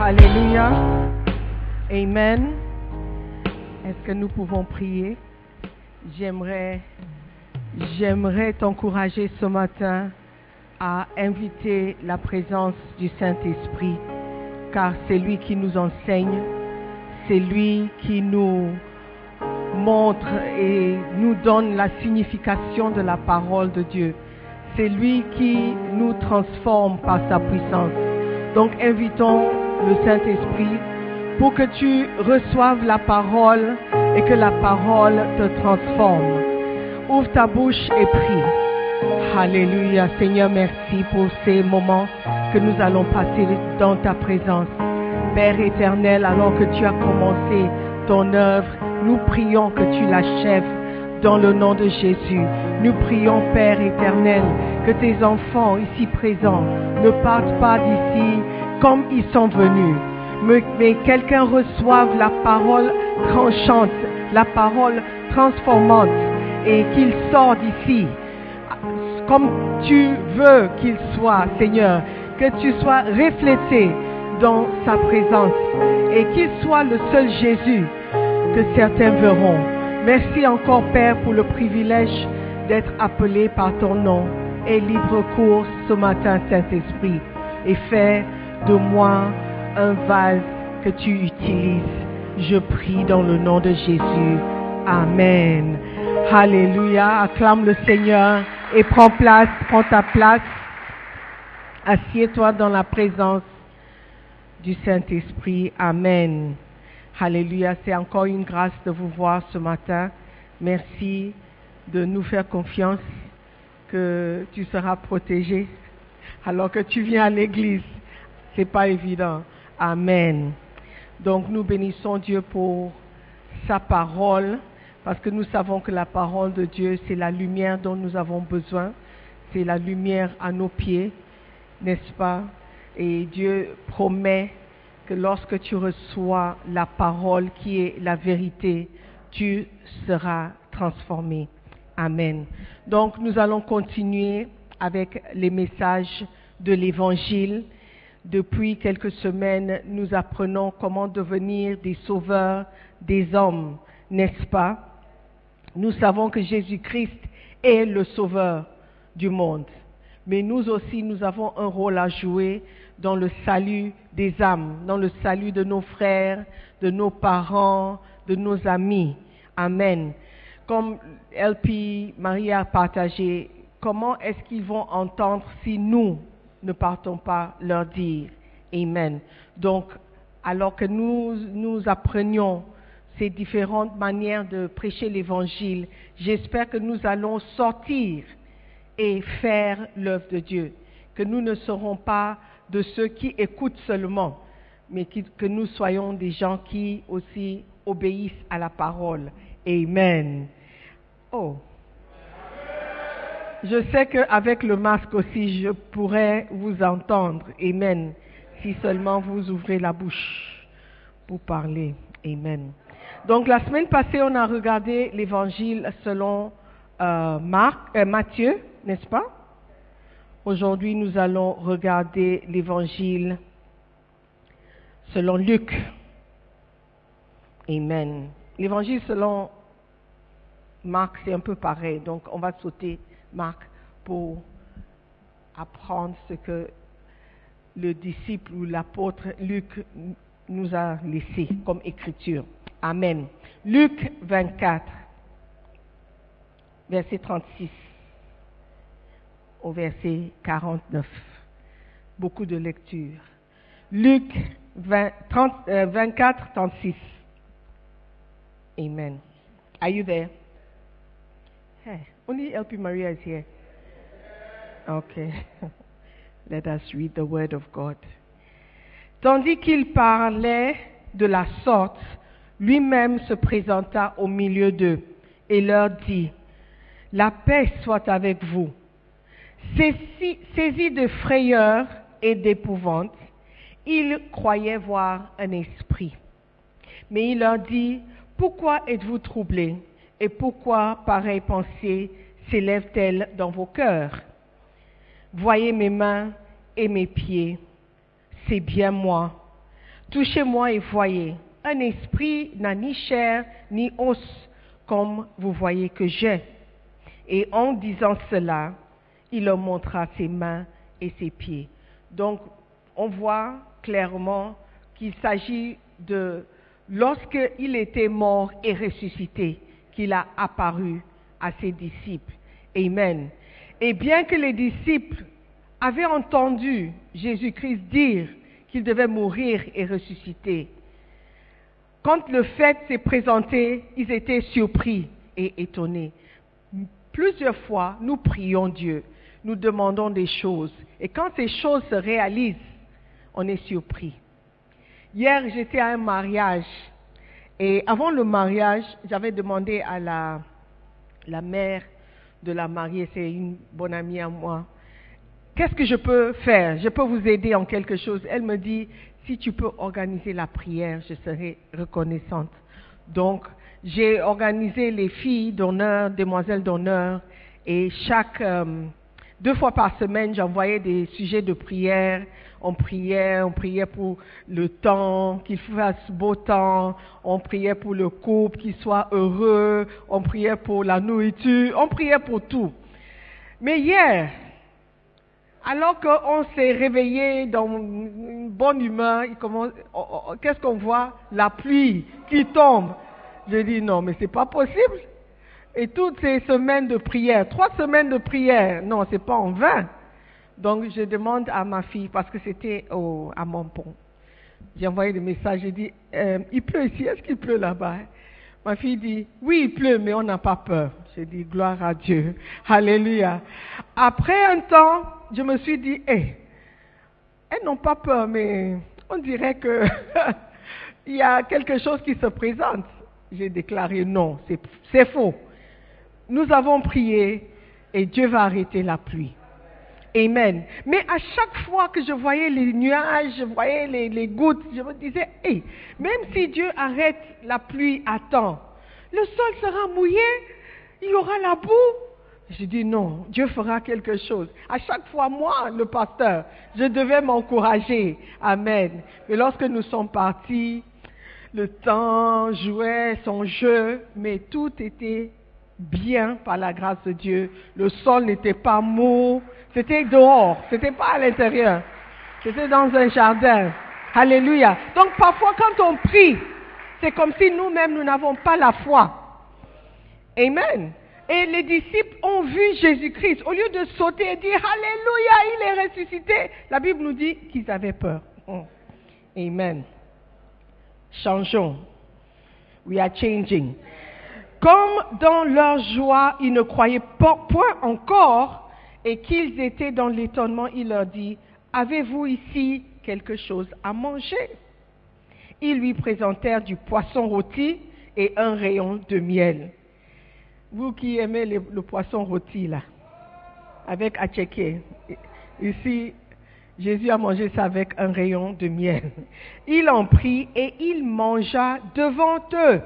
Alléluia. Amen. Est-ce que nous pouvons prier? J'aimerais j'aimerais t'encourager ce matin à inviter la présence du Saint-Esprit car c'est lui qui nous enseigne c'est lui qui nous montre et nous donne la signification de la parole de Dieu. C'est lui qui nous transforme par sa puissance. Donc invitons le Saint-Esprit pour que tu reçoives la parole et que la parole te transforme. Ouvre ta bouche et prie. Alléluia. Seigneur, merci pour ces moments que nous allons passer dans ta présence. Père éternel, alors que tu as commencé ton œuvre, nous prions que tu l'achèves dans le nom de Jésus. Nous prions, Père éternel, que tes enfants ici présents ne partent pas d'ici comme ils sont venus, mais, mais quelqu'un reçoive la parole tranchante, la parole transformante, et qu'il sort d'ici comme tu veux qu'il soit, Seigneur, que tu sois reflété dans sa présence et qu'il soit le seul Jésus que certains verront. Merci encore, Père, pour le privilège d'être appelé par ton nom et libre cours ce matin, Saint-Esprit, et fais de moi un vase que tu utilises. Je prie dans le nom de Jésus. Amen. Alléluia. Acclame le Seigneur et prends place, prends ta place. Assieds-toi dans la présence du Saint-Esprit. Amen. Alléluia. C'est encore une grâce de vous voir ce matin. Merci de nous faire confiance que tu seras protégé alors que tu viens à l'église. C'est pas évident. Amen. Donc nous bénissons Dieu pour sa parole parce que nous savons que la parole de Dieu, c'est la lumière dont nous avons besoin. C'est la lumière à nos pieds, n'est-ce pas? Et Dieu promet que lorsque tu reçois la parole qui est la vérité, tu seras transformé. Amen. Donc nous allons continuer avec les messages de l'Évangile. Depuis quelques semaines, nous apprenons comment devenir des sauveurs des hommes, n'est-ce pas? Nous savons que Jésus-Christ est le sauveur du monde. Mais nous aussi, nous avons un rôle à jouer dans le salut des âmes, dans le salut de nos frères, de nos parents, de nos amis. Amen. Comme LP Marie a partagé, comment est-ce qu'ils vont entendre si nous ne partons pas leur dire? Amen. Donc, alors que nous, nous apprenions ces différentes manières de prêcher l'évangile, j'espère que nous allons sortir et faire l'œuvre de Dieu. Que nous ne serons pas de ceux qui écoutent seulement, mais que nous soyons des gens qui aussi obéissent à la parole. Amen. Oh. Je sais qu'avec le masque aussi, je pourrais vous entendre. Amen. Si seulement vous ouvrez la bouche pour parler. Amen. Donc la semaine passée, on a regardé l'évangile selon euh, Marc, euh, Matthieu, n'est-ce pas? Aujourd'hui, nous allons regarder l'évangile selon Luc. Amen. L'évangile selon Marc, c'est un peu pareil. Donc, on va sauter Marc pour apprendre ce que le disciple ou l'apôtre Luc nous a laissé comme écriture. Amen. Luc 24, verset 36 verset 49. Beaucoup de lectures. Luc 20, 30, euh, 24, 36. Amen. Are you there? Hey, only LP Maria is here. Okay. Let us read the word of God. Tandis qu'il parlait de la sorte, lui-même se présenta au milieu d'eux et leur dit, La paix soit avec vous. Saisi, de frayeur et d'épouvante, ils croyaient voir un esprit. Mais il leur dit, Pourquoi êtes-vous troublés et pourquoi pareille pensée s'élève-t-elle dans vos cœurs? Voyez mes mains et mes pieds, c'est bien moi. Touchez-moi et voyez, un esprit n'a ni chair ni os, comme vous voyez que j'ai. Et en disant cela, il leur montra ses mains et ses pieds. Donc, on voit clairement qu'il s'agit de lorsqu'il était mort et ressuscité, qu'il a apparu à ses disciples. Amen. Et bien que les disciples avaient entendu Jésus-Christ dire qu'il devait mourir et ressusciter, quand le fait s'est présenté, ils étaient surpris et étonnés. Plusieurs fois, nous prions Dieu, nous demandons des choses, et quand ces choses se réalisent, on est surpris. Hier, j'étais à un mariage, et avant le mariage, j'avais demandé à la, mère de la mariée, c'est une bonne amie à moi, qu'est-ce que je peux faire? Je peux vous aider en quelque chose? Elle me dit, si tu peux organiser la prière, je serai reconnaissante. Donc, j'ai organisé les filles d'honneur, demoiselles d'honneur, et chaque euh, deux fois par semaine, j'envoyais des sujets de prière. On priait, on priait pour le temps, qu'il fasse beau temps. On priait pour le couple, qu'il soit heureux. On priait pour la nourriture. On priait pour tout. Mais hier, alors qu'on s'est réveillé dans une bonne humeur, oh, oh, oh, qu'est-ce qu'on voit? La pluie qui tombe. Je dis non, mais c'est pas possible. Et toutes ces semaines de prière, trois semaines de prière, non, c'est pas en vain. Donc je demande à ma fille, parce que c'était à Montpont, j'ai envoyé des messages, j'ai dit, euh, il pleut ici, est-ce qu'il pleut là-bas Ma fille dit, oui, il pleut, mais on n'a pas peur. J'ai dit, gloire à Dieu. Alléluia. Après un temps, je me suis dit, eh, elles n'ont pas peur, mais on dirait que il y a quelque chose qui se présente. J'ai déclaré non, c'est faux. Nous avons prié et Dieu va arrêter la pluie. Amen. Mais à chaque fois que je voyais les nuages, je voyais les, gouttes, je me disais, hey, même si Dieu arrête la pluie à temps, le sol sera mouillé, il y aura la boue. Je dis non, Dieu fera quelque chose. À chaque fois, moi, le pasteur, je devais m'encourager. Amen. Mais lorsque nous sommes partis, le temps jouait son jeu, mais tout était bien par la grâce de Dieu. Le sol n'était pas mou, c'était dehors, c'était pas à l'intérieur. C'était dans un jardin. Alléluia. Donc parfois quand on prie, c'est comme si nous-mêmes nous n'avons pas la foi. Amen. Et les disciples ont vu Jésus-Christ. Au lieu de sauter et dire Alléluia, il est ressuscité, la Bible nous dit qu'ils avaient peur. Oh. Amen. Changeons. We are changing. Comme dans leur joie, ils ne croyaient point encore et qu'ils étaient dans l'étonnement, il leur dit, avez-vous ici quelque chose à manger? Ils lui présentèrent du poisson rôti et un rayon de miel. Vous qui aimez le, poisson rôti, là, avec atchéké. Ici, Jésus a mangé ça avec un rayon de miel. Il en prit et il mangea devant eux.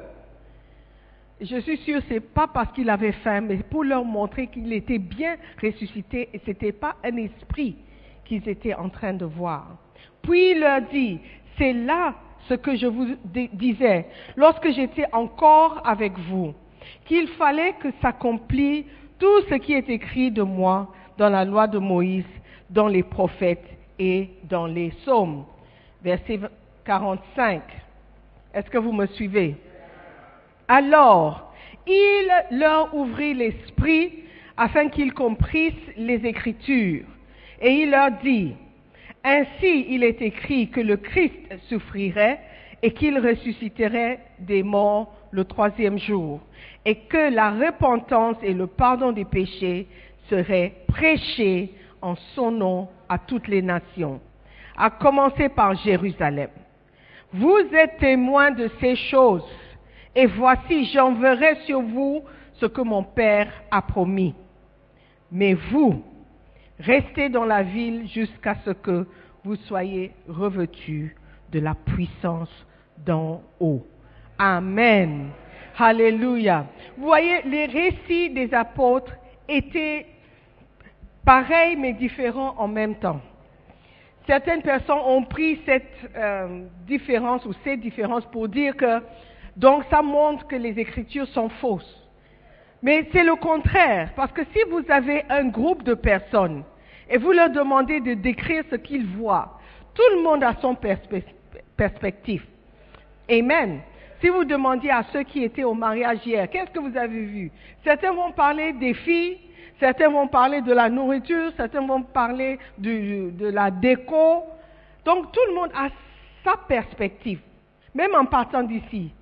Je suis sûre que ce n'est pas parce qu'il avait faim, mais pour leur montrer qu'il était bien ressuscité et ce n'était pas un esprit qu'ils étaient en train de voir. Puis il leur dit, c'est là ce que je vous di- disais lorsque j'étais encore avec vous, qu'il fallait que s'accomplisse tout ce qui est écrit de moi dans la loi de Moïse, dans les prophètes et dans les psaumes. Verset 45. Est-ce que vous me suivez? Alors, il leur ouvrit l'esprit afin qu'ils comprissent les Écritures. Et il leur dit, Ainsi il est écrit que le Christ souffrirait et qu'il ressusciterait des morts le troisième jour, et que la repentance et le pardon des péchés seraient prêchés en son nom à toutes les nations, à commencer par Jérusalem. Vous êtes témoins de ces choses, et voici, j'enverrai sur vous ce que mon Père a promis. Mais vous, restez dans la ville jusqu'à ce que vous soyez revêtus de la puissance d'en haut. Amen. Alléluia. Vous voyez, les récits des apôtres étaient pareils mais différents en même temps. certaines personnes ont pris cette euh, différence ou ces différences pour dire que donc ça montre que les écritures sont fausses. Mais c'est le contraire, parce que si vous avez un groupe de personnes et vous leur demandez de décrire ce qu'ils voient, tout le monde a son perspe- perspective. Amen. Si vous demandiez à ceux qui étaient au mariage hier, qu'est-ce que vous avez vu? Certains vont parler des filles, certains vont parler de la nourriture, certains vont parler de la déco. Donc tout le monde a sa perspective. Même en partant d'ici,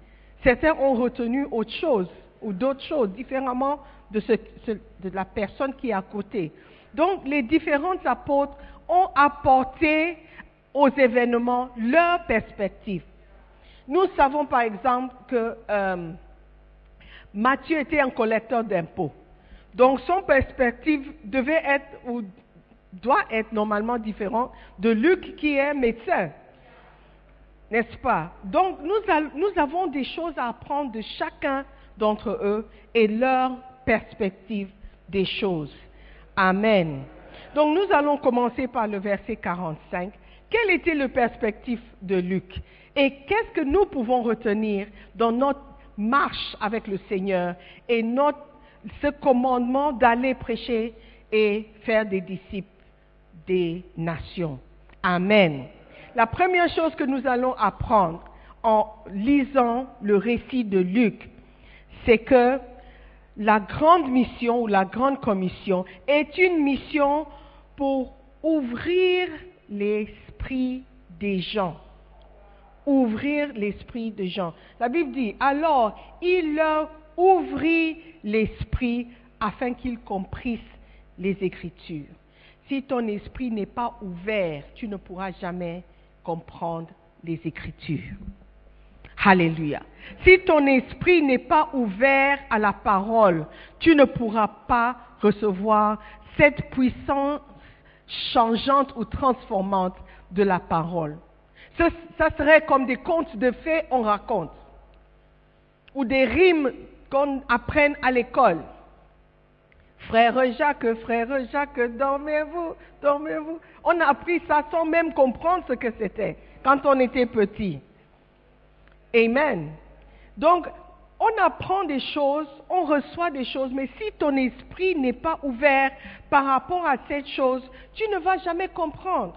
certains ont retenu autre chose ou d'autres choses différemment de, la personne qui est à côté. Donc les différents apôtres ont apporté aux événements leur perspective. Nous savons par exemple que euh, Matthieu était un collecteur d'impôts. Donc son perspective devait être ou doit être normalement différent de Luc qui est médecin. N'est-ce pas? Donc nous, avons des choses à apprendre de chacun d'entre eux et leur perspective des choses. Amen. Donc nous allons commencer par le verset 45. Quelle était le perspective de Luc? Et qu'est-ce que nous pouvons retenir dans notre marche avec le Seigneur et notre, ce commandement d'aller prêcher et faire des disciples des nations? Amen. La première chose que nous allons apprendre en lisant le récit de Luc, c'est que la grande mission ou la grande commission est une mission pour ouvrir l'esprit des gens. Ouvrir l'esprit des gens. La Bible dit, alors il leur ouvrit l'esprit afin qu'ils comprissent les Écritures. Si ton esprit n'est pas ouvert, tu ne pourras jamais comprendre les Écritures. Alléluia. Si ton esprit n'est pas ouvert à la parole, tu ne pourras pas recevoir cette puissance changeante ou transformante de la parole. Ce- ça serait comme des contes de fées on raconte, ou des rimes qu'on apprenne à l'école. Frère Jacques, frère Jacques, dormez-vous, dormez-vous. On a appris ça sans même comprendre ce que c'était quand on était petit. Amen. Donc, on apprend des choses, on reçoit des choses, mais si ton esprit n'est pas ouvert par rapport à cette chose, tu ne vas jamais comprendre.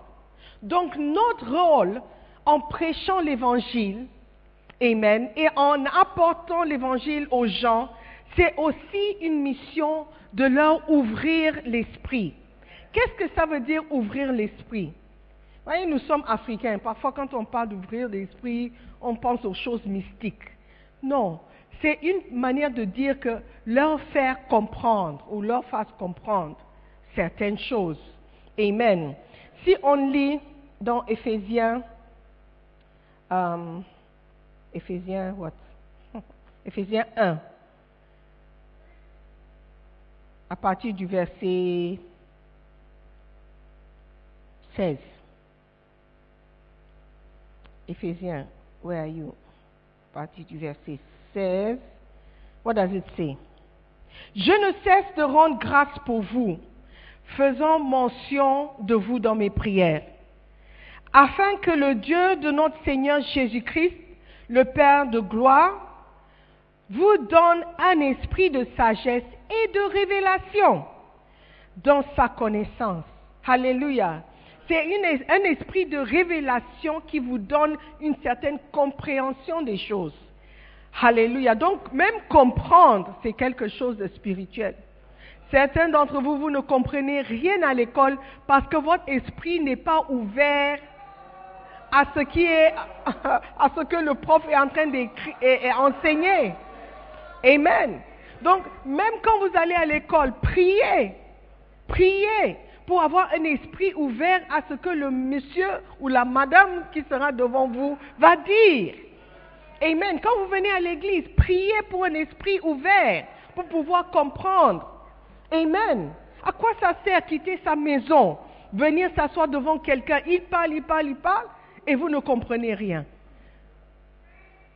Donc, notre rôle en prêchant l'évangile, Amen, et en apportant l'évangile aux gens, c'est aussi une mission de leur ouvrir l'esprit. Qu'est-ce que ça veut dire ouvrir l'esprit? Voyez, nous sommes africains. Parfois, quand on parle d'ouvrir l'esprit, on pense aux choses mystiques. Non, c'est une manière de dire que leur faire comprendre ou leur fasse comprendre certaines choses. Amen. Si on lit dans Éphésiens, euh, Éphésiens, what? Éphésiens 1, à partir du verset 16. Éphésiens, where are you? À partir du verset 16. What does it say? Je ne cesse de rendre grâce pour vous, faisant mention de vous dans mes prières, afin que le Dieu de notre Seigneur Jésus-Christ, le Père de gloire, vous donne un esprit de sagesse et de révélation dans sa connaissance. Alléluia. C'est un esprit de révélation qui vous donne une certaine compréhension des choses. Alléluia. Donc, même comprendre, c'est quelque chose de spirituel. Certains d'entre vous, vous ne comprenez rien à l'école parce que votre esprit n'est pas ouvert à ce qui est, à ce que le prof est en train d'enseigner. Amen. Donc, même quand vous allez à l'école, priez. Priez pour avoir un esprit ouvert à ce que le monsieur ou la madame qui sera devant vous va dire. Amen. Quand vous venez à l'église, priez pour un esprit ouvert pour pouvoir comprendre. Amen. À quoi ça sert quitter sa maison, venir s'asseoir devant quelqu'un, il parle, il parle, il parle, et vous ne comprenez rien.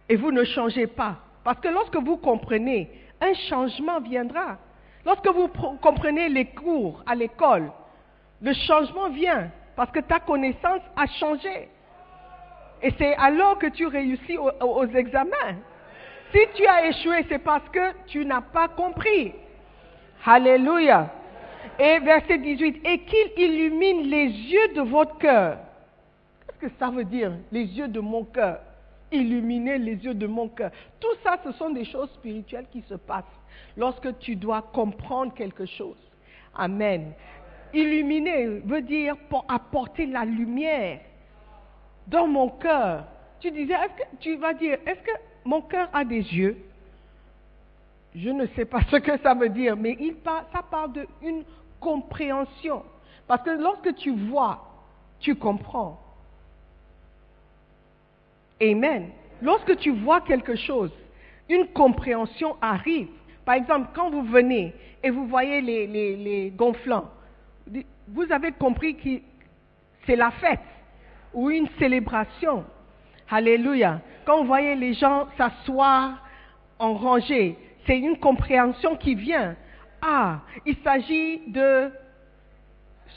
Et vous ne changez pas. Parce que lorsque vous comprenez, un changement viendra. Lorsque vous comprenez les cours à l'école, le changement vient. Parce que ta connaissance a changé. Et c'est alors que tu réussis aux, aux examens. Si tu as échoué, c'est parce que tu n'as pas compris. Alléluia. Et verset 18, et qu'il illumine les yeux de votre cœur. Qu'est-ce que ça veut dire, les yeux de mon cœur? Illuminer les yeux de mon cœur. Tout ça, ce sont des choses spirituelles qui se passent lorsque tu dois comprendre quelque chose. Amen. Illuminer veut dire pour apporter la lumière dans mon cœur. Tu disais, est-ce que tu vas dire, est-ce que mon cœur a des yeux? Je ne sais pas ce que ça veut dire, mais il ça parle d'une compréhension. Parce que lorsque tu vois, tu comprends. Amen. Lorsque tu vois quelque chose, une compréhension arrive. Par exemple, quand vous venez et vous voyez les, les, gonflants, vous avez compris que c'est la fête ou une célébration. Alléluia. Quand vous voyez les gens s'asseoir en rangée, c'est une compréhension qui vient. Ah, il s'agit de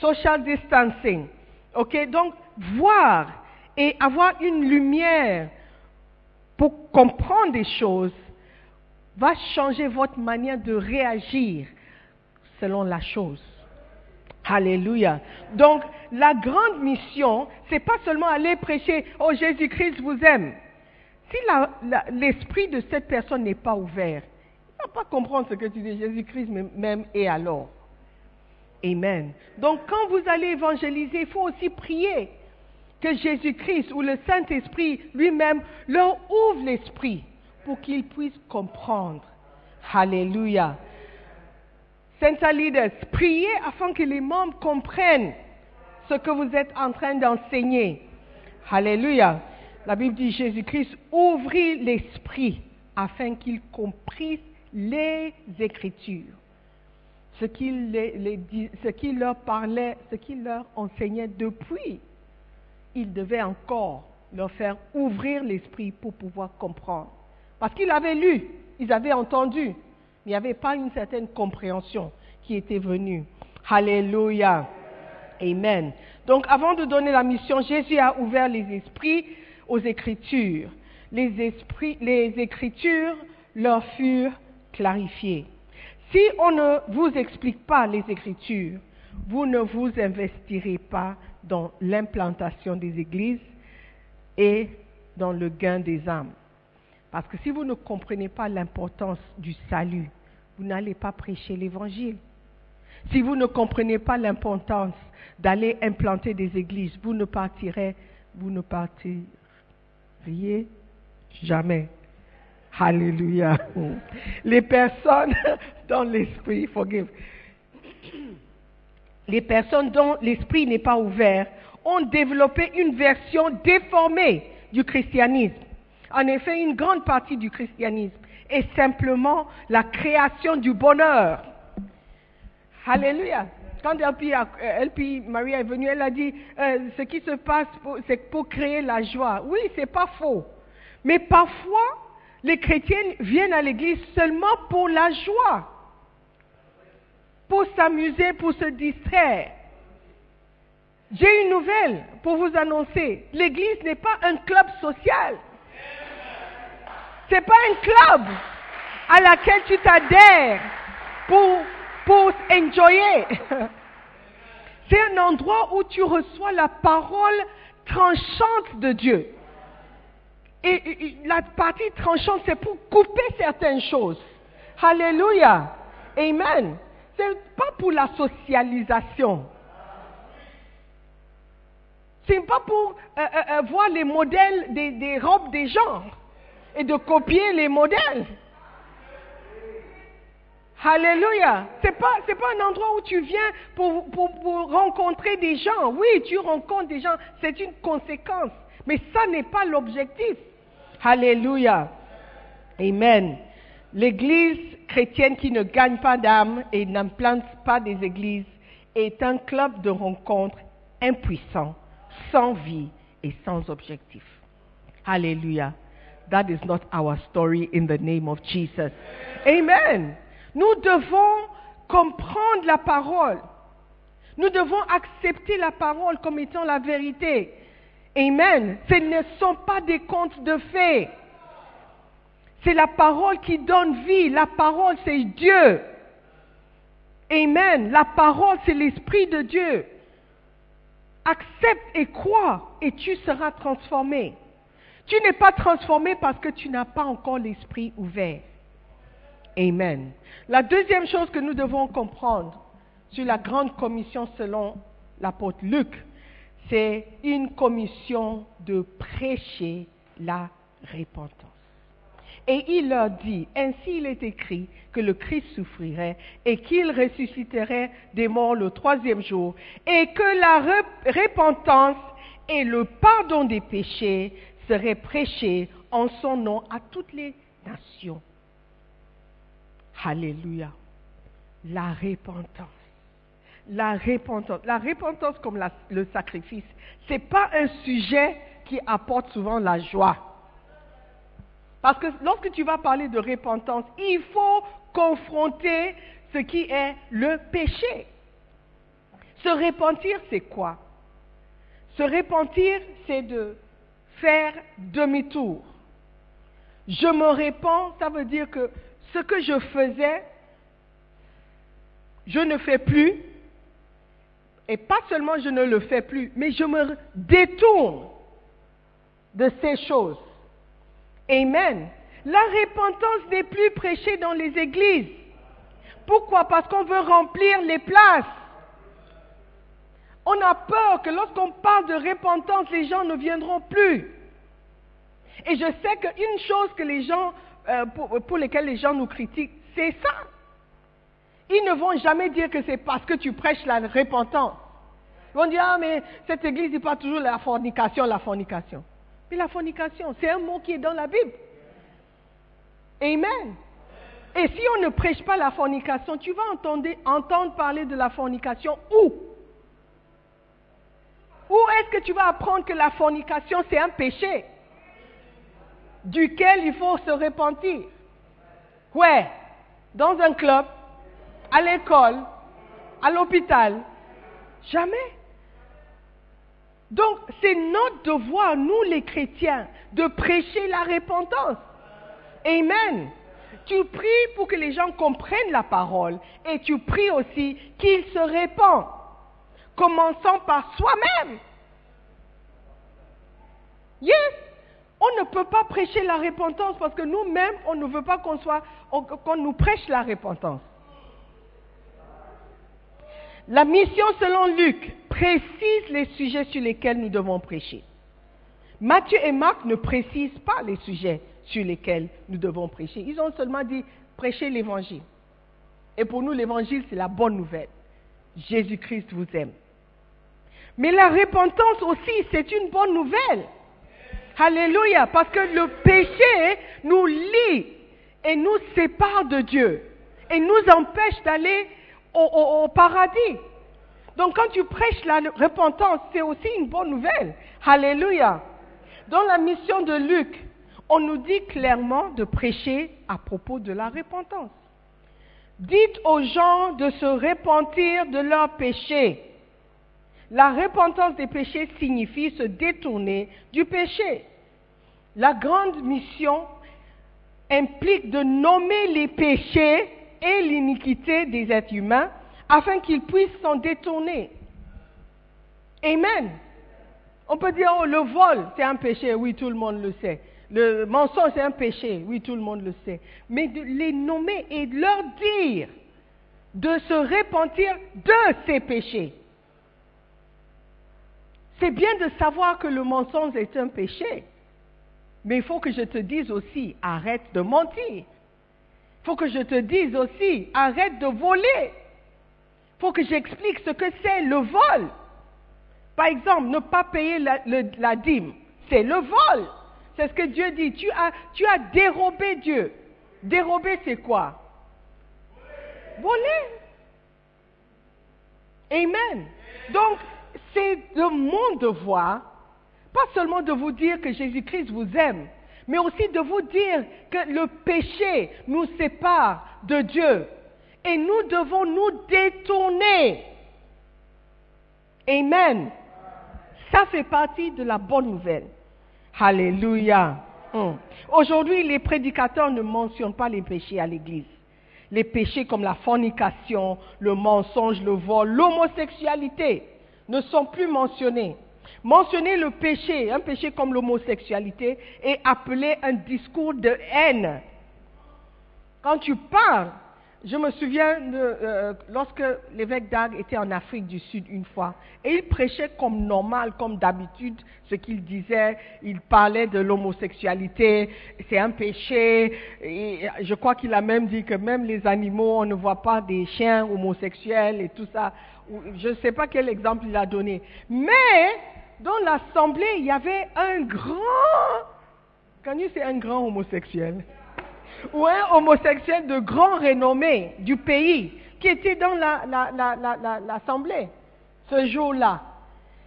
social distancing. Ok, donc voir et avoir une lumière pour comprendre des choses va changer votre manière de réagir selon la chose. Alléluia. Donc, la grande mission, c'est pas seulement aller prêcher, oh Jésus-Christ vous aime. Si l'esprit de cette personne n'est pas ouvert, il ne va pas comprendre ce que tu dis, Jésus-Christ même, et alors? Amen. Donc, quand vous allez évangéliser, il faut aussi prier que Jésus-Christ ou le Saint-Esprit lui-même leur ouvre l'esprit pour qu'ils puissent comprendre. Alléluia. Saint leaders, priez afin que les membres comprennent ce que vous êtes en train d'enseigner. Alléluia. La Bible dit Jésus-Christ ouvrit l'esprit afin qu'ils comprissent les Écritures. Ce qu'il, ce qu'il leur parlait, ce qu'il leur enseignait depuis, il devait encore leur faire ouvrir l'esprit pour pouvoir comprendre. Parce qu'ils avaient lu, ils avaient entendu, mais il n'y avait pas une certaine compréhension qui était venue. Alléluia. Amen. Donc avant de donner la mission, Jésus a ouvert les esprits aux Écritures. Les, esprits, les Écritures leur furent clarifiées. Si on ne vous explique pas les Écritures, vous ne vous investirez pas dans l'implantation des églises et dans le gain des âmes. Parce que si vous ne comprenez pas l'importance du salut, vous n'allez pas prêcher l'évangile. Si vous ne comprenez pas l'importance d'aller implanter des églises, vous ne partirez, vous ne partiriez jamais. Alléluia. Les personnes dans l'esprit, forgive. Les personnes dont l'esprit n'est pas ouvert ont développé une version déformée du christianisme. En effet, une grande partie du christianisme est simplement la création du bonheur. Alléluia. Quand LP, est venue, elle a dit, euh, ce qui se passe, c'est pour créer la joie. Oui, c'est pas faux. Mais parfois, les chrétiens viennent à l'église seulement pour la joie, pour s'amuser, pour se distraire. J'ai une nouvelle pour vous annoncer. L'église n'est pas un club social. C'est pas un club à laquelle tu t'adhères pour, pour enjoyer. C'est un endroit où tu reçois la parole tranchante de Dieu. Et, la partie tranchante, c'est pour couper certaines choses. Alléluia. Amen. C'est pas pour la socialisation. C'est pas pour euh, euh, euh, voir les modèles des, robes des gens et de copier les modèles. Alléluia. C'est pas, c'est pas un endroit où tu viens pour, pour, pour, rencontrer des gens. Oui, tu rencontres des gens, c'est une conséquence. Mais ça n'est pas l'objectif. Alléluia. Amen. L'église chrétienne qui ne gagne pas d'âme et n'implante pas des églises est un club de rencontres impuissant, sans vie et sans objectif. Alléluia. That is not our story in the name of Jesus. Amen. Nous devons comprendre la parole. Nous devons accepter la parole comme étant la vérité. Amen. Ce ne sont pas des contes de fées. C'est la parole qui donne vie. La parole, c'est Dieu. Amen. La parole, c'est l'Esprit de Dieu. Accepte et crois et tu seras transformé. Tu n'es pas transformé parce que tu n'as pas encore l'Esprit ouvert. Amen. La deuxième chose que nous devons comprendre sur la grande commission selon l'apôtre Luc, c'est une commission de prêcher la repentance. Et il leur dit, ainsi il est écrit que le Christ souffrirait et qu'il ressusciterait des morts le troisième jour et que la repentance et le pardon des péchés seraient prêchés en son nom à toutes les nations. Alléluia. La repentance. La repentance. La repentance comme le sacrifice, ce n'est pas un sujet qui apporte souvent la joie. Parce que lorsque tu vas parler de repentance, il faut confronter ce qui est le péché. Se repentir, c'est quoi? Se repentir, c'est de faire demi-tour. Je me répands, ça veut dire que ce que je faisais, je ne fais plus. Et pas seulement je ne le fais plus, mais je me détourne de ces choses. Amen. La repentance n'est plus prêchée dans les églises. Pourquoi? Parce qu'on veut remplir les places. On a peur que lorsqu'on parle de repentance, les gens ne viendront plus. Et je sais qu'une chose que les gens, euh, pour, pour lesquelles les gens nous critiquent, c'est ça. Ils ne vont jamais dire que c'est parce que tu prêches la repentance. Ils vont dire, ah, mais cette église n'est pas toujours la fornication, la fornication. La fornication, c'est un mot qui est dans la Bible. Amen. Et si on ne prêche pas la fornication, tu vas entendre, entendre parler de la fornication où? Où est-ce que tu vas apprendre que la fornication, c'est un péché? Duquel il faut se repentir Ouais, dans un club, à l'école, à l'hôpital. Jamais. Donc, c'est notre devoir, nous les chrétiens, de prêcher la repentance. Amen. Tu pries pour que les gens comprennent la parole et tu pries aussi qu'ils se répandent, commençant par soi-même. Yes, on ne peut pas prêcher la repentance parce que nous-mêmes, on ne veut pas qu'on soit, qu'on nous prêche la repentance. La mission selon Luc précise les sujets sur lesquels nous devons prêcher. Matthieu et Marc ne précisent pas les sujets sur lesquels nous devons prêcher. Ils ont seulement dit prêcher l'évangile. Et pour nous, l'évangile, c'est la bonne nouvelle. Jésus-Christ vous aime. Mais la repentance aussi, c'est une bonne nouvelle. Alléluia, parce que le péché nous lie et nous sépare de Dieu et nous empêche d'aller au, paradis. Donc quand tu prêches la repentance, c'est aussi une bonne nouvelle. Alléluia. Dans la mission de Luc, on nous dit clairement de prêcher à propos de la repentance. Dites aux gens de se repentir de leurs péchés. La repentance des péchés signifie se détourner du péché. La grande mission implique de nommer les péchés et l'iniquité des êtres humains afin qu'ils puissent s'en détourner. Amen. On peut dire, oh, le vol, c'est un péché, oui, tout le monde le sait. Le mensonge, c'est un péché, oui, tout le monde le sait. Mais de les nommer et de leur dire de se repentir de ces péchés. C'est bien de savoir que le mensonge est un péché, mais il faut que je te dise aussi, arrête de mentir. Il faut que je te dise aussi, arrête de voler. Faut que j'explique ce que c'est le vol. Par exemple, ne pas payer la, dîme, c'est le vol. C'est ce que Dieu dit. Tu as, dérobé Dieu. Dérober, c'est quoi? Voler. Amen. Donc, c'est de mon devoir, pas seulement de vous dire que Jésus-Christ vous aime, mais aussi de vous dire que le péché nous sépare de Dieu. Et nous devons nous détourner Amen. Ça fait partie de la bonne nouvelle. Alléluia. Hum. Aujourd'hui, les prédicateurs ne mentionnent pas les péchés à l'église. Les péchés comme la fornication, le mensonge, le vol, l'homosexualité ne sont plus mentionnés. Mentionner le péché, un péché comme l'homosexualité, est appelé un discours de haine. Quand tu parles, je me souviens de, euh, lorsque l'évêque Dag était en Afrique du Sud une fois, et il prêchait comme normal, comme d'habitude, ce qu'il disait. Il parlait de l'homosexualité, c'est un péché. Et je crois qu'il a même dit que même les animaux, on ne voit pas des chiens homosexuels et tout ça. Je ne sais pas quel exemple il a donné. Mais dans l'assemblée, il y avait un grand, quand c'est un grand homosexuel ou un homosexuel de grand renommée du pays qui était dans la- la- la- la- la- l'assemblée ce jour-là.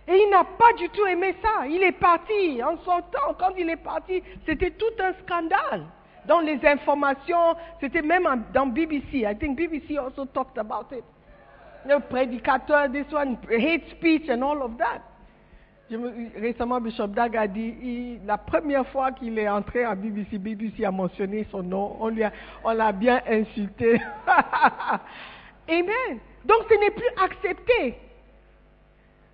Et il n'a pas du tout aimé ça. Il est parti. En sortant, quand il est parti, c'était tout un scandale. Dans les informations, c'était même dans BBC. I think BBC also talked about it. Le prédicateur, this one, hate speech and all of that. Récemment, Bishop Dag a dit, la première fois qu'il est entré à BBC, BBC a mentionné son nom, on on l'a bien insulté. Amen. Donc ce n'est plus accepté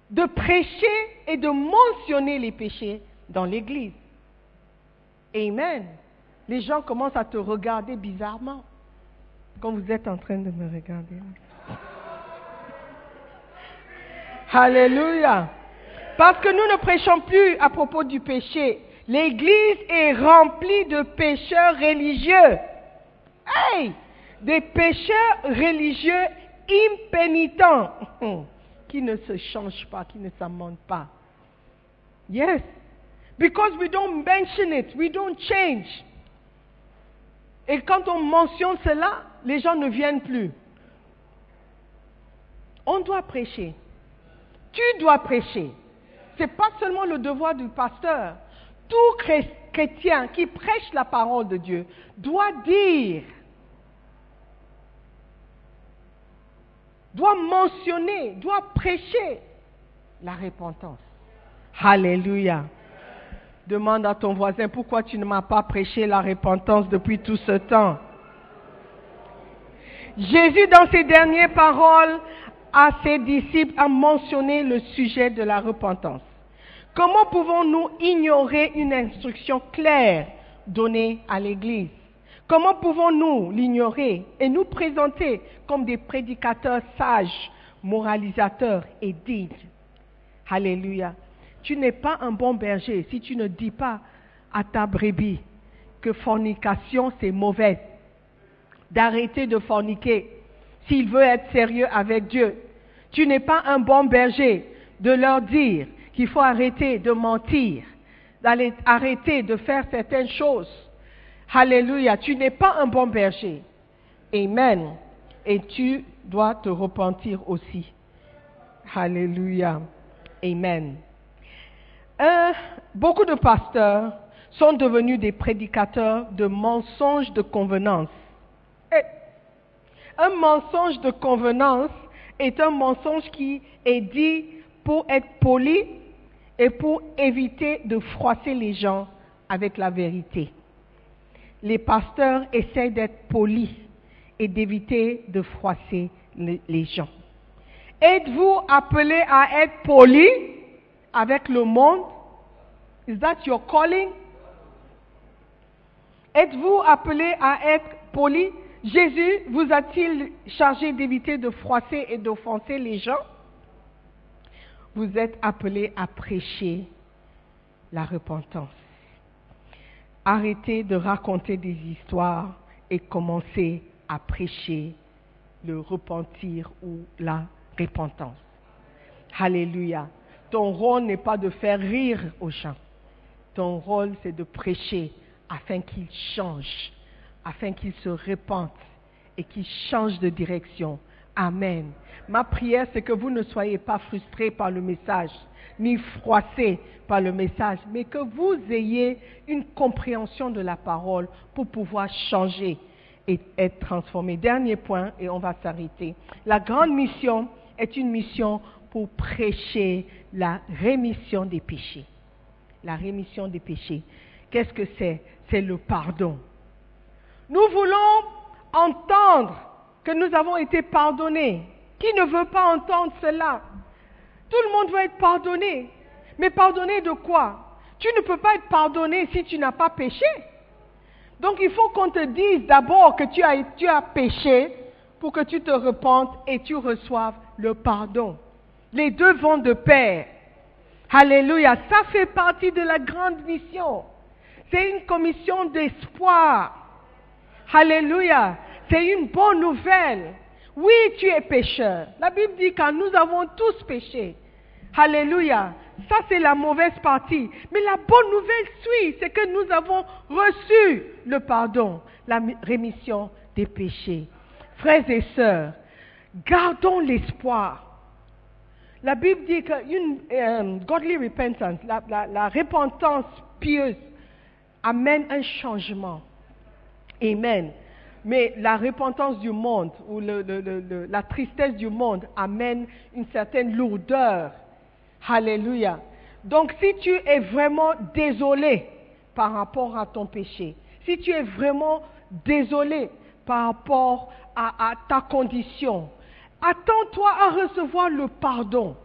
de prêcher et de mentionner les péchés dans l'église. Amen. Les gens commencent à te regarder bizarrement quand vous êtes en train de me regarder. Alléluia. Parce que nous ne prêchons plus à propos du péché. L'église est remplie de pécheurs religieux. Hey! Des pécheurs religieux impénitents qui ne se changent pas, qui ne s'amendent pas. Yes. Because we don't mention it, we don't change. Et quand on mentionne cela, les gens ne viennent plus. On doit prêcher. Tu dois prêcher. Ce n'est pas seulement le devoir du pasteur. Tout chré- chrétien qui prêche la parole de Dieu doit dire, doit mentionner, doit prêcher la repentance. Alléluia. Demande à ton voisin pourquoi tu ne m'as pas prêché la repentance depuis tout ce temps? Jésus, dans ses dernières paroles à ses disciples, a mentionné le sujet de la repentance. Comment pouvons-nous ignorer une instruction claire donnée à l'Église? Comment pouvons-nous l'ignorer et nous présenter comme des prédicateurs sages, moralisateurs et dignes? Alléluia. Tu n'es pas un bon berger si tu ne dis pas à ta brebis que fornication c'est mauvais, d'arrêter de forniquer s'il veut être sérieux avec Dieu. Tu n'es pas un bon berger de leur dire qu'il faut arrêter de mentir, d'aller arrêter de faire certaines choses. Alléluia, tu n'es pas un bon berger. Amen. Et tu dois te repentir aussi. Alléluia. Amen. Euh, beaucoup de pasteurs sont devenus des prédicateurs de mensonges de convenance. Et un mensonge de convenance est un mensonge qui est dit pour être poli et pour éviter de froisser les gens avec la vérité. Les pasteurs essaient d'être polis et d'éviter de froisser les, gens. Êtes-vous appelé à être poli avec le monde? Is that your calling? Êtes-vous appelé à être poli? Jésus vous a-t-il chargé d'éviter de froisser et d'offenser les gens? Vous êtes appelé à prêcher la repentance. Arrêtez de raconter des histoires et commencez à prêcher le repentir ou la repentance. Alléluia. Ton rôle n'est pas de faire rire aux gens. Ton rôle, c'est de prêcher afin qu'ils changent, afin qu'ils se repentent et qu'ils changent de direction. Amen. Ma prière, c'est que vous ne soyez pas frustrés par le message, ni froissés par le message, mais que vous ayez une compréhension de la parole pour pouvoir changer et être transformés. Dernier point, et on va s'arrêter. La grande mission est une mission pour prêcher la rémission des péchés. La rémission des péchés. Qu'est-ce que c'est? C'est le pardon. Nous voulons entendre que nous avons été pardonnés. Qui ne veut pas entendre cela? Tout le monde veut être pardonné. Mais pardonné de quoi? Tu ne peux pas être pardonné si tu n'as pas péché. Donc il faut qu'on te dise d'abord que tu as, tu as péché pour que tu te repentes et tu reçoives le pardon. Les deux vont de pair. Alléluia. Ça fait partie de la grande mission. C'est une commission d'espoir. Alléluia. C'est une bonne nouvelle. Oui, tu es pécheur. La Bible dit que nous avons tous péché. Alléluia. Ça, c'est la mauvaise partie. Mais la bonne nouvelle suit, c'est que nous avons reçu le pardon, la rémission des péchés. Frères et sœurs, gardons l'espoir. La Bible dit qu'une euh, godly repentance, la, repentance pieuse, amène un changement. Amen. Mais la repentance du monde ou la tristesse du monde amène une certaine lourdeur. Alléluia. Donc si tu es vraiment désolé par rapport à ton péché, si tu es vraiment désolé par rapport à, à ta condition, attends-toi à recevoir le pardon,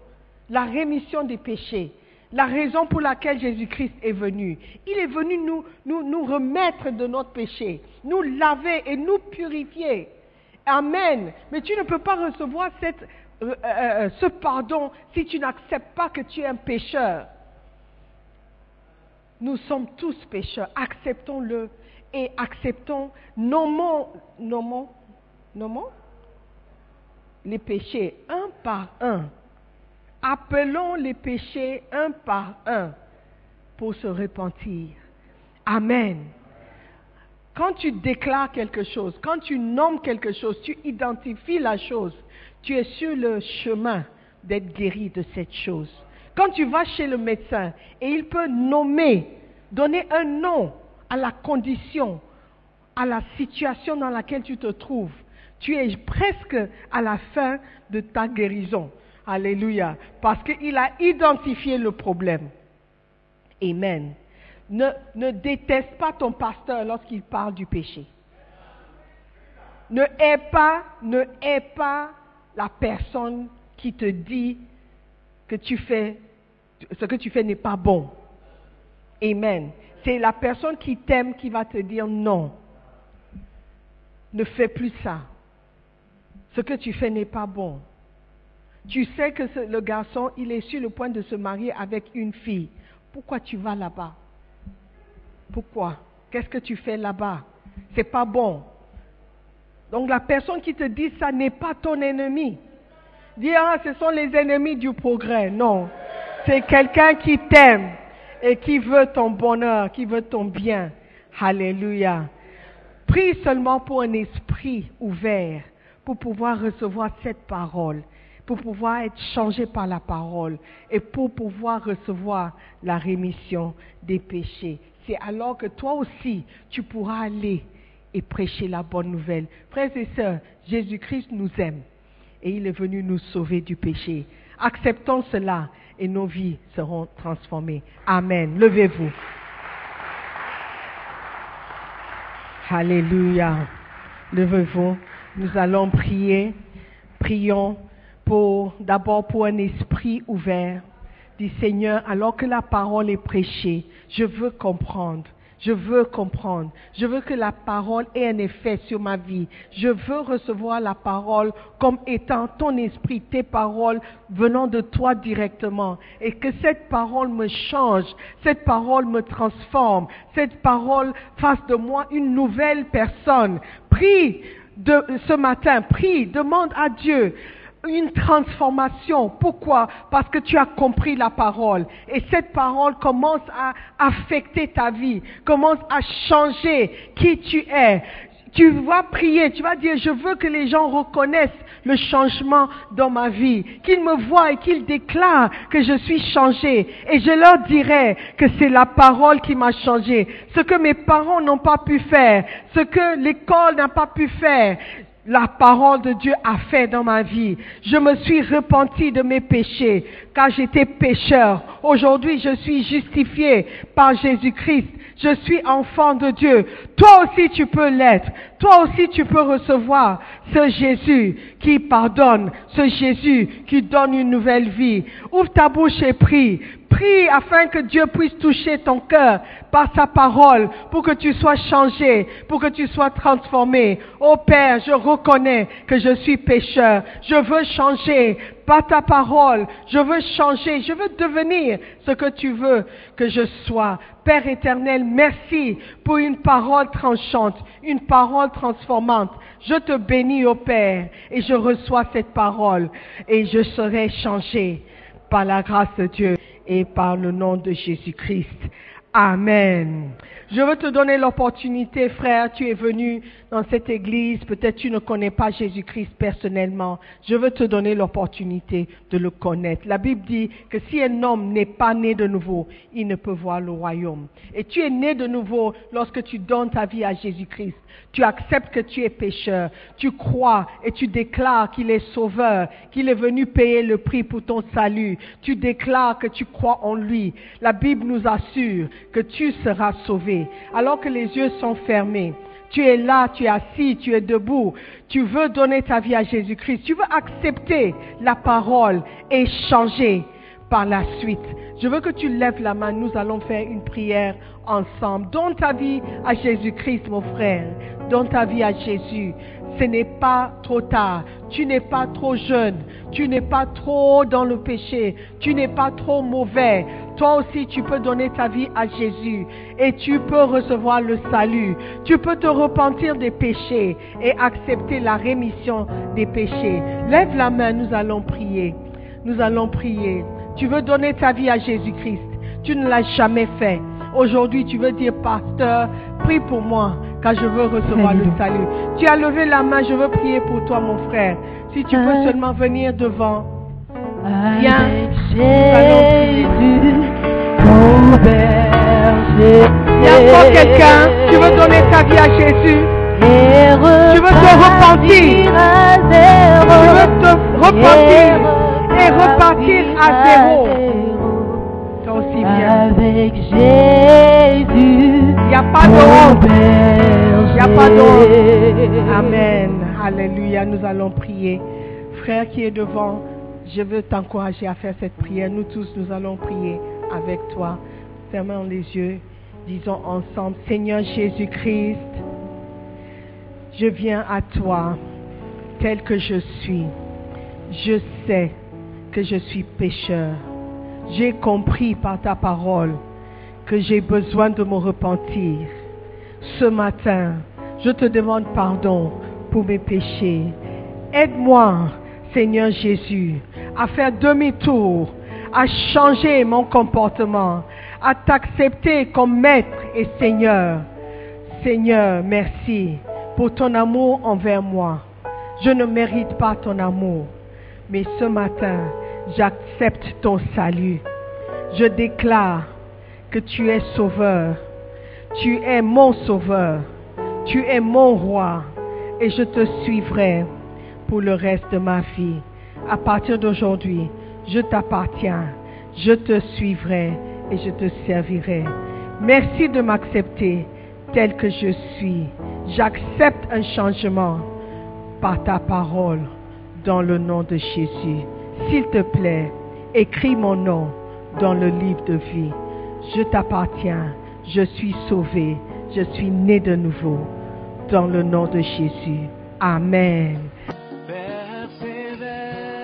la rémission des péchés la raison pour laquelle Jésus-Christ est venu. Il est venu nous, remettre de notre péché, nous laver et nous purifier. Amen. Mais tu ne peux pas recevoir cette, euh, euh, ce pardon si tu n'acceptes pas que tu es un pécheur. Nous sommes tous pécheurs. Acceptons-le et acceptons, nommons, nommons, nommons les péchés un par un appelons les péchés un par un pour se repentir. Amen. Quand tu déclares quelque chose, quand tu nommes quelque chose, tu identifies la chose, tu es sur le chemin d'être guéri de cette chose. Quand tu vas chez le médecin et il peut nommer, donner un nom à la condition, à la situation dans laquelle tu te trouves, tu es presque à la fin de ta guérison. Alléluia. Parce qu'il a identifié le problème. Amen. Ne, ne déteste pas ton pasteur lorsqu'il parle du péché. Ne hais pas, ne hais pas la personne qui te dit que tu fais, ce que tu fais n'est pas bon. Amen. C'est la personne qui t'aime qui va te dire non. Ne fais plus ça. Ce que tu fais n'est pas bon. Tu sais que le garçon, il est sur le point de se marier avec une fille. Pourquoi tu vas là-bas? Pourquoi? Qu'est-ce que tu fais là-bas? C'est pas bon. Donc la personne qui te dit ça n'est pas ton ennemi. Dis ah, ce sont les ennemis du progrès. Non. C'est quelqu'un qui t'aime et qui veut ton bonheur, qui veut ton bien. Alléluia. Prie seulement pour un esprit ouvert pour pouvoir recevoir cette parole, pour pouvoir être changé par la parole et pour pouvoir recevoir la rémission des péchés. C'est alors que toi aussi, tu pourras aller et prêcher la bonne nouvelle. Frères et sœurs, Jésus-Christ nous aime et il est venu nous sauver du péché. Acceptons cela et nos vies seront transformées. Amen. Levez-vous. Alléluia. Levez-vous. Nous allons prier. Prions pour, d'abord pour un esprit ouvert. Dis Seigneur, alors que la parole est prêchée, je veux comprendre. Je veux comprendre. Je veux que la parole ait un effet sur ma vie. Je veux recevoir la parole comme étant ton esprit, tes paroles venant de toi directement. Et que cette parole me change, cette parole me transforme, cette parole fasse de moi une nouvelle personne. Prie de, ce matin, prie, demande à Dieu une transformation. Pourquoi? Parce que tu as compris la parole. Et cette parole commence à affecter ta vie, commence à changer qui tu es. Tu vas prier, tu vas dire, je veux que les gens reconnaissent le changement dans ma vie, qu'ils me voient et qu'ils déclarent que je suis changé. Et je leur dirai que c'est la parole qui m'a changé. Ce que mes parents n'ont pas pu faire, ce que l'école n'a pas pu faire, la parole de Dieu a fait dans ma vie. Je me suis repenti de mes péchés, car j'étais pécheur. Aujourd'hui, je suis justifié par Jésus-Christ. Je suis enfant de Dieu. Toi aussi, tu peux l'être. Toi aussi, tu peux recevoir ce Jésus qui pardonne, ce Jésus qui donne une nouvelle vie. Ouvre ta bouche et prie. Prie afin que Dieu puisse toucher ton cœur par sa parole pour que tu sois changé, pour que tu sois transformé. Ô Père, je reconnais que je suis pécheur. Je veux changer par ta parole. Je veux changer. Je veux devenir ce que tu veux que je sois. Père éternel, merci pour une parole tranchante, une parole transformante. Je te bénis, ô Père, et je reçois cette parole et je serai changé par la grâce de Dieu et par le nom de Jésus-Christ. Amen. Je veux te donner l'opportunité, frère, tu es venu dans cette église, peut-être tu ne connais pas Jésus-Christ personnellement. Je veux te donner l'opportunité de le connaître. La Bible dit que si un homme n'est pas né de nouveau, il ne peut voir le royaume. Et tu es né de nouveau lorsque tu donnes ta vie à Jésus-Christ. Tu acceptes que tu es pécheur. Tu crois et tu déclares qu'il est sauveur, qu'il est venu payer le prix pour ton salut. Tu déclares que tu crois en lui. La Bible nous assure que tu seras sauvé. Alors que les yeux sont fermés, tu es là, tu es assis, tu es debout, tu veux donner ta vie à Jésus-Christ, tu veux accepter la parole et changer par la suite. Je veux que tu lèves la main, nous allons faire une prière ensemble. Donne ta vie à Jésus-Christ, mon frère. Donne ta vie à Jésus. Ce n'est pas trop tard. Tu n'es pas trop jeune. Tu n'es pas trop dans le péché. Tu n'es pas trop mauvais. Toi aussi, tu peux donner ta vie à Jésus et tu peux recevoir le salut. Tu peux te repentir des péchés et accepter la rémission des péchés. Lève la main, nous allons prier. Nous allons prier. Tu veux donner ta vie à Jésus-Christ. Tu ne l'as jamais fait. Aujourd'hui, tu veux dire, pasteur, prie pour moi, car je veux recevoir le salut. Tu as levé la main, je veux prier pour toi, mon frère. Si tu peux seulement venir devant. Il y a encore quelqu'un, tu veux donner ta vie à Jésus. Tu veux te repentir. Tu veux te repentir et repartir à zéro. Toi aussi, viens. Avec Jésus, Il n'y a pas de honte. Il n'y a pas d'honte. Amen. Alléluia. Nous allons prier. Frère qui est devant, je veux t'encourager à faire cette prière. Nous tous, nous allons prier avec toi. Fermons les yeux. Disons ensemble, Seigneur Jésus-Christ, je viens à toi tel que je suis. Je sais que je suis pécheur. J'ai compris par ta parole que j'ai besoin de me repentir. Ce matin, je te demande pardon pour mes péchés. Aide-moi, Seigneur Jésus, à faire demi-tour, à changer mon comportement, à t'accepter comme maître et Seigneur. Seigneur, merci pour ton amour envers moi. Je ne mérite pas ton amour, mais ce matin, j'accepte ton salut. Je déclare que tu es sauveur. Tu es mon sauveur. Tu es mon roi. Et je te suivrai pour le reste de ma vie. À partir d'aujourd'hui, je t'appartiens. Je te suivrai et je te servirai. Merci de m'accepter tel que je suis. J'accepte un changement par ta parole dans le nom de Jésus. S'il te plaît, écris mon nom dans le livre de vie. Je t'appartiens, je suis sauvé, je suis né de nouveau dans le nom de Jésus. Amen.